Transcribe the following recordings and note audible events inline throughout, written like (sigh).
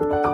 Bye.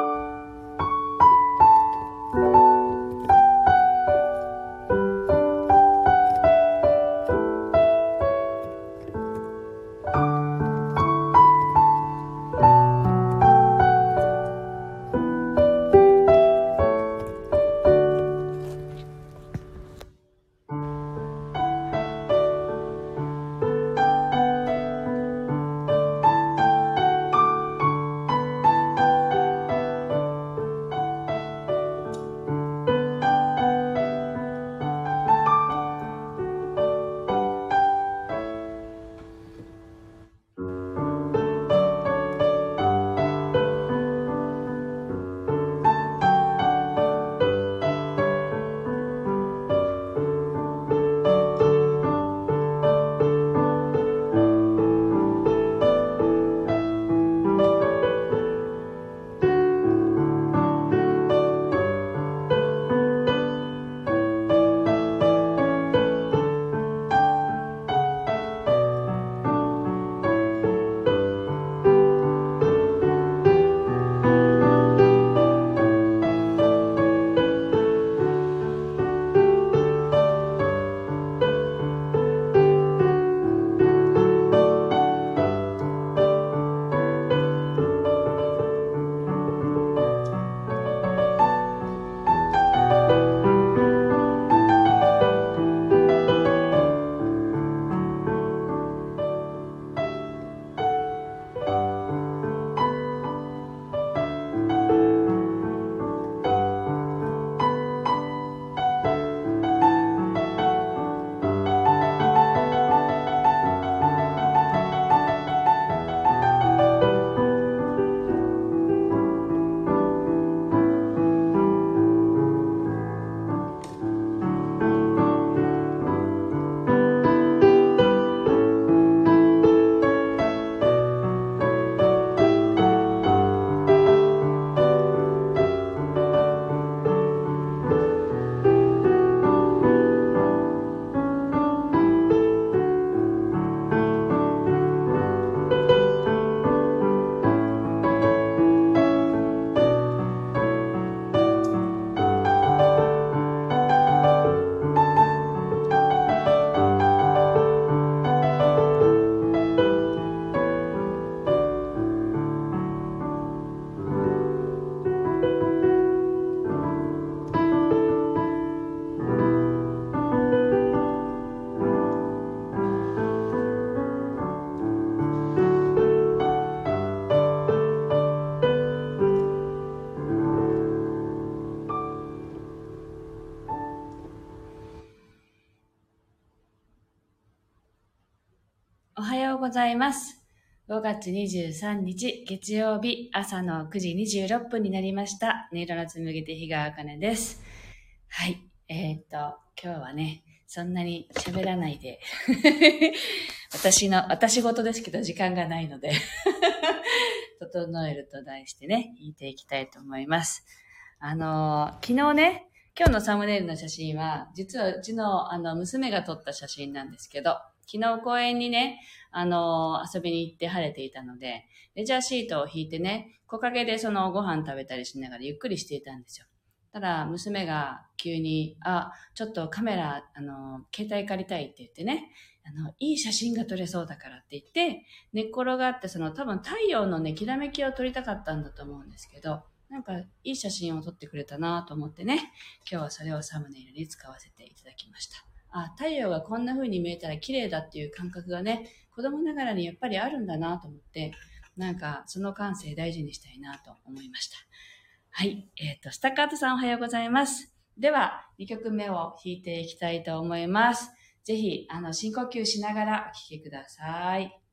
おはようございます。5月23日月曜日朝の9時26分になりました。音色の紡ぎ手日川茜です。はい。えー、っと、今日はね、そんなに喋らないで (laughs) 私の、私事ですけど時間がないので (laughs) 整えると題してね、弾いていきたいと思います。あの昨日ね、今日のサムネイルの写真は、実はうちのあの娘が撮った写真なんですけど、昨日公園にね、あの、遊びに行って晴れていたので、レジャーシートを引いてね、木陰でそのご飯食べたりしながらゆっくりしていたんですよ。ただ、娘が急に、あ、ちょっとカメラ、あの、携帯借りたいって言ってね、あの、いい写真が撮れそうだからって言って、寝っ転がって、その多分太陽のね、きらめきを撮りたかったんだと思うんですけど、なんかいい写真を撮ってくれたなと思ってね、今日はそれをサムネイルに使わせていただきました。あ、太陽がこんな風に見えたら綺麗だっていう感覚がね、子供ながらにやっぱりあるんだなと思って、なんかその感性大事にしたいなと思いました。はい。えっ、ー、と、スタッカートさんおはようございます。では、2曲目を弾いていきたいと思います。ぜひ、あの、深呼吸しながらお聴きください。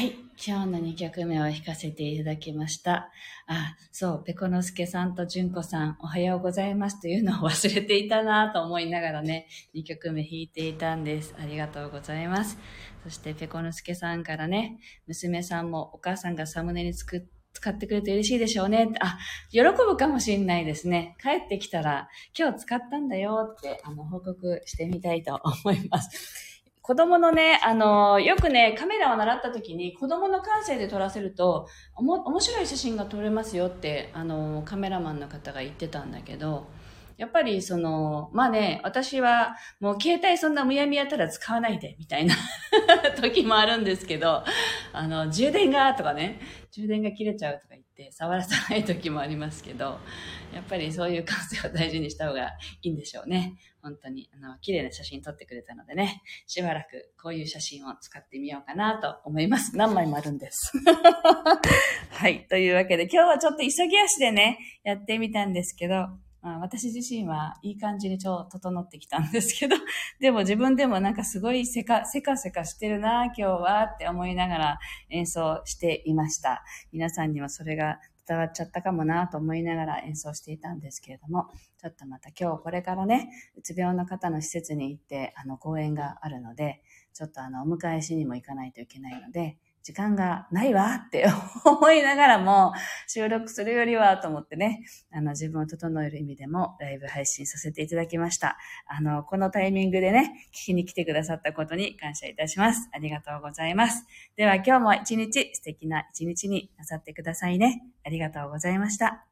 はい。今日の2曲目を弾かせていただきました。あ、そう、ペコノスケさんとジュンコさん、おはようございますというのを忘れていたなと思いながらね、2曲目弾いていたんです。ありがとうございます。そしてペコノスケさんからね、娘さんもお母さんがサムネに作って使ってくれて嬉しいでしょうね。あ、喜ぶかもしれないですね。帰ってきたら、今日使ったんだよって、あの、報告してみたいと思います。子供のね、あの、よくね、カメラを習った時に子供の感性で撮らせると、おも、面白い写真が撮れますよって、あの、カメラマンの方が言ってたんだけど、やっぱりその、まあね、私はもう携帯そんなむやみやったら使わないで、みたいな (laughs) 時もあるんですけど、あの、充電がとかね、充電が切れちゃうとか言って触らさない時もありますけど、やっぱりそういう感性を大事にした方がいいんでしょうね。本当に、あの、綺麗な写真撮ってくれたのでね、しばらくこういう写真を使ってみようかなと思います。何枚もあるんです。(laughs) はい。というわけで、今日はちょっと急ぎ足でね、やってみたんですけど、まあ、私自身はいい感じに超整ってきたんですけど、(laughs) でも自分でもなんかすごいせか、せかせかしてるな、今日はって思いながら演奏していました。皆さんにはそれが伝わっちゃったかもなと思いながら演奏していたんですけれども、ちょっとまた今日これからね、うつ病の方の施設に行って、あの、講演があるので、ちょっとあの、お迎えしにも行かないといけないので、時間がないわって (laughs) 思いながらも、収録するよりはと思ってね、あの、自分を整える意味でもライブ配信させていただきました。あの、このタイミングでね、聞きに来てくださったことに感謝いたします。ありがとうございます。では今日も一日素敵な一日になさってくださいね。ありがとうございました。